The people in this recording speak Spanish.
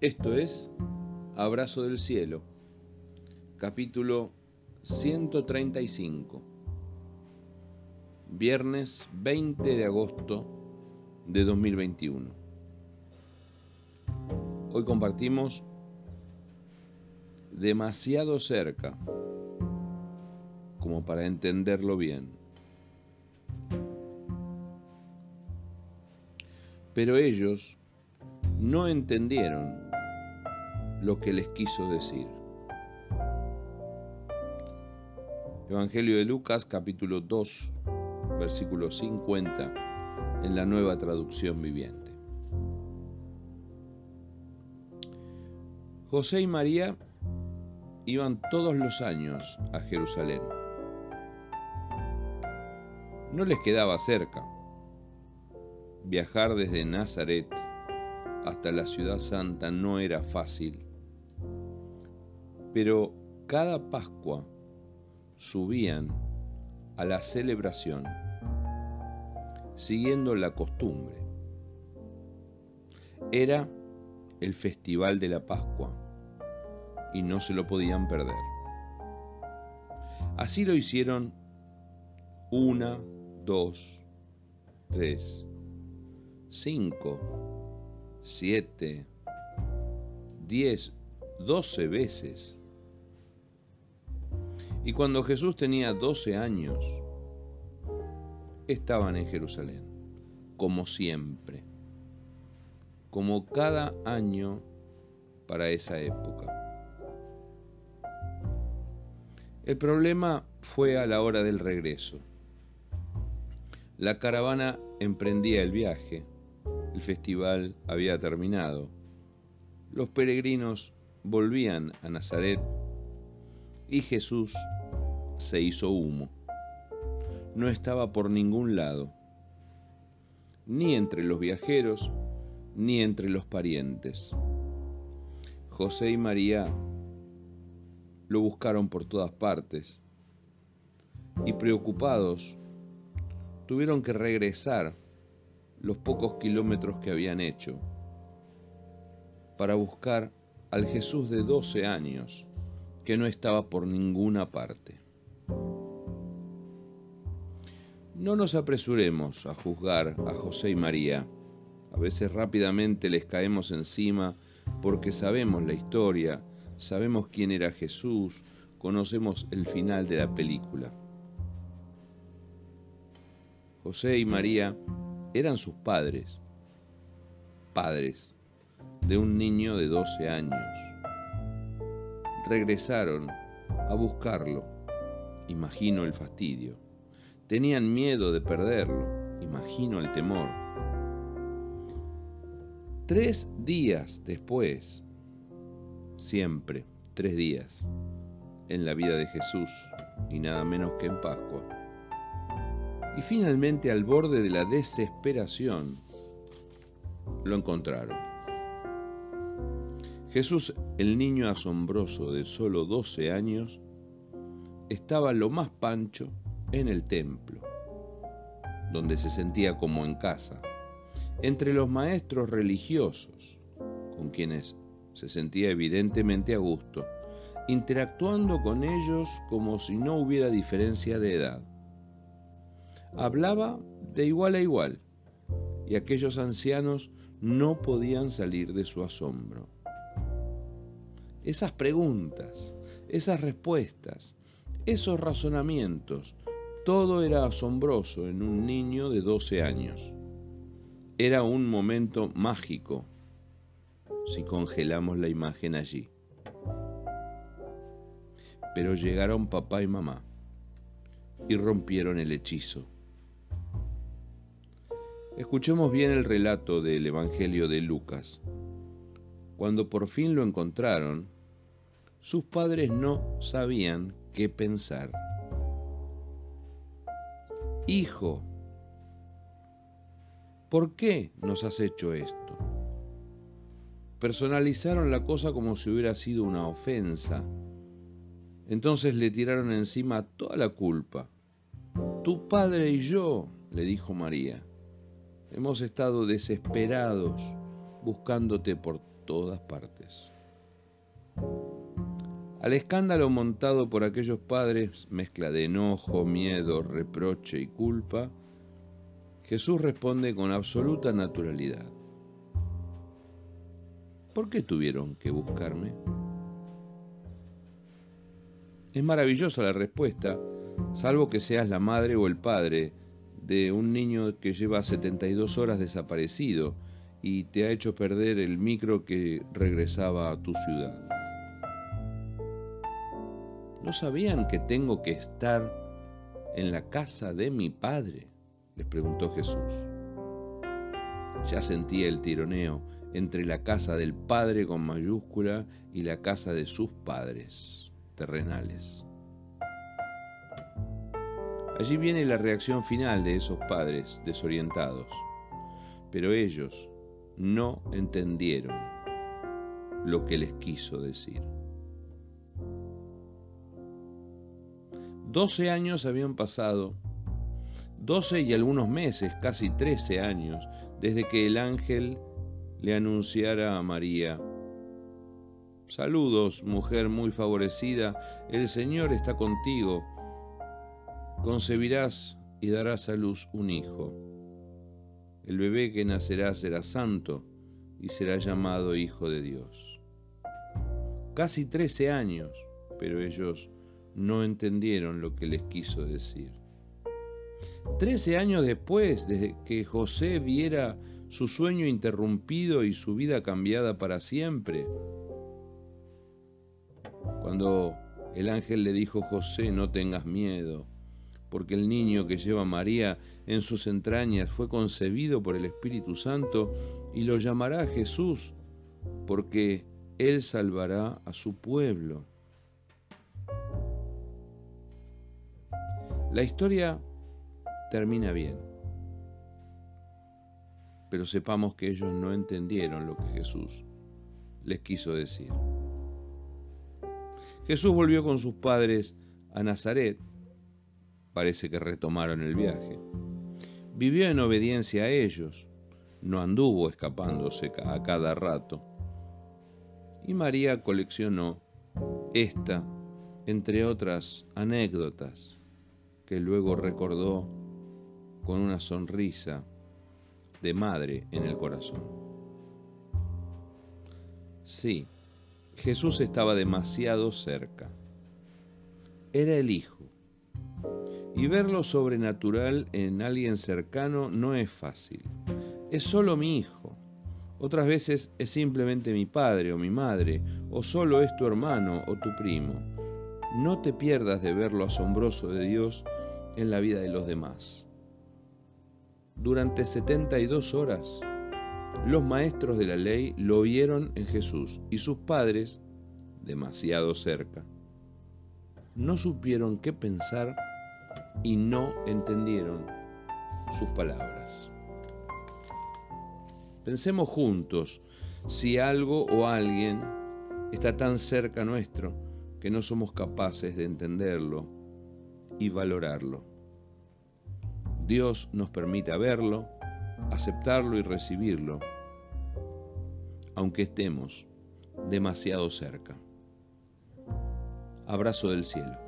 Esto es Abrazo del Cielo, capítulo 135, viernes 20 de agosto de 2021. Hoy compartimos demasiado cerca como para entenderlo bien. Pero ellos no entendieron lo que les quiso decir. Evangelio de Lucas capítulo 2, versículo 50 en la nueva traducción viviente. José y María iban todos los años a Jerusalén. No les quedaba cerca. Viajar desde Nazaret hasta la ciudad santa no era fácil pero cada Pascua subían a la celebración siguiendo la costumbre. Era el festival de la Pascua y no se lo podían perder. Así lo hicieron una, dos, tres, cinco, siete, diez, doce veces y cuando Jesús tenía 12 años, estaban en Jerusalén, como siempre, como cada año para esa época. El problema fue a la hora del regreso. La caravana emprendía el viaje, el festival había terminado, los peregrinos volvían a Nazaret y Jesús se hizo humo. No estaba por ningún lado, ni entre los viajeros, ni entre los parientes. José y María lo buscaron por todas partes y preocupados tuvieron que regresar los pocos kilómetros que habían hecho para buscar al Jesús de 12 años que no estaba por ninguna parte. No nos apresuremos a juzgar a José y María. A veces rápidamente les caemos encima porque sabemos la historia, sabemos quién era Jesús, conocemos el final de la película. José y María eran sus padres, padres de un niño de 12 años. Regresaron a buscarlo, imagino el fastidio Tenían miedo de perderlo, imagino el temor. Tres días después, siempre tres días, en la vida de Jesús, y nada menos que en Pascua. Y finalmente al borde de la desesperación, lo encontraron. Jesús, el niño asombroso de solo 12 años, estaba lo más pancho en el templo, donde se sentía como en casa, entre los maestros religiosos, con quienes se sentía evidentemente a gusto, interactuando con ellos como si no hubiera diferencia de edad. Hablaba de igual a igual, y aquellos ancianos no podían salir de su asombro. Esas preguntas, esas respuestas, esos razonamientos todo era asombroso en un niño de 12 años. Era un momento mágico si congelamos la imagen allí. Pero llegaron papá y mamá y rompieron el hechizo. Escuchemos bien el relato del Evangelio de Lucas. Cuando por fin lo encontraron, sus padres no sabían qué pensar. Hijo, ¿por qué nos has hecho esto? Personalizaron la cosa como si hubiera sido una ofensa. Entonces le tiraron encima toda la culpa. Tu padre y yo, le dijo María, hemos estado desesperados buscándote por todas partes. Al escándalo montado por aquellos padres, mezcla de enojo, miedo, reproche y culpa, Jesús responde con absoluta naturalidad. ¿Por qué tuvieron que buscarme? Es maravillosa la respuesta, salvo que seas la madre o el padre de un niño que lleva 72 horas desaparecido y te ha hecho perder el micro que regresaba a tu ciudad. ¿No sabían que tengo que estar en la casa de mi padre? les preguntó Jesús. Ya sentía el tironeo entre la casa del Padre con mayúscula y la casa de sus padres terrenales. Allí viene la reacción final de esos padres desorientados, pero ellos no entendieron lo que les quiso decir. Doce años habían pasado, doce y algunos meses, casi trece años, desde que el ángel le anunciara a María, Saludos, mujer muy favorecida, el Señor está contigo, concebirás y darás a luz un hijo. El bebé que nacerá será santo y será llamado Hijo de Dios. Casi trece años, pero ellos no entendieron lo que les quiso decir. Trece años después de que José viera su sueño interrumpido y su vida cambiada para siempre. Cuando el ángel le dijo, José, no tengas miedo, porque el niño que lleva María en sus entrañas fue concebido por el Espíritu Santo y lo llamará Jesús, porque él salvará a su pueblo. La historia termina bien pero sepamos que ellos no entendieron lo que Jesús les quiso decir. Jesús volvió con sus padres a Nazaret, parece que retomaron el viaje. Vivió en obediencia a ellos, no anduvo escapándose a cada rato. Y María coleccionó esta, entre otras anécdotas, que luego recordó con una sonrisa de madre en el corazón. Sí, Jesús estaba demasiado cerca. Era el Hijo. Y ver lo sobrenatural en alguien cercano no es fácil. Es solo mi hijo. Otras veces es simplemente mi padre o mi madre, o solo es tu hermano o tu primo. No te pierdas de ver lo asombroso de Dios en la vida de los demás durante 72 horas. Los maestros de la ley lo vieron en Jesús y sus padres, demasiado cerca, no supieron qué pensar y no entendieron sus palabras. Pensemos juntos si algo o alguien está tan cerca nuestro que no somos capaces de entenderlo y valorarlo. Dios nos permita verlo, aceptarlo y recibirlo, aunque estemos demasiado cerca. Abrazo del cielo.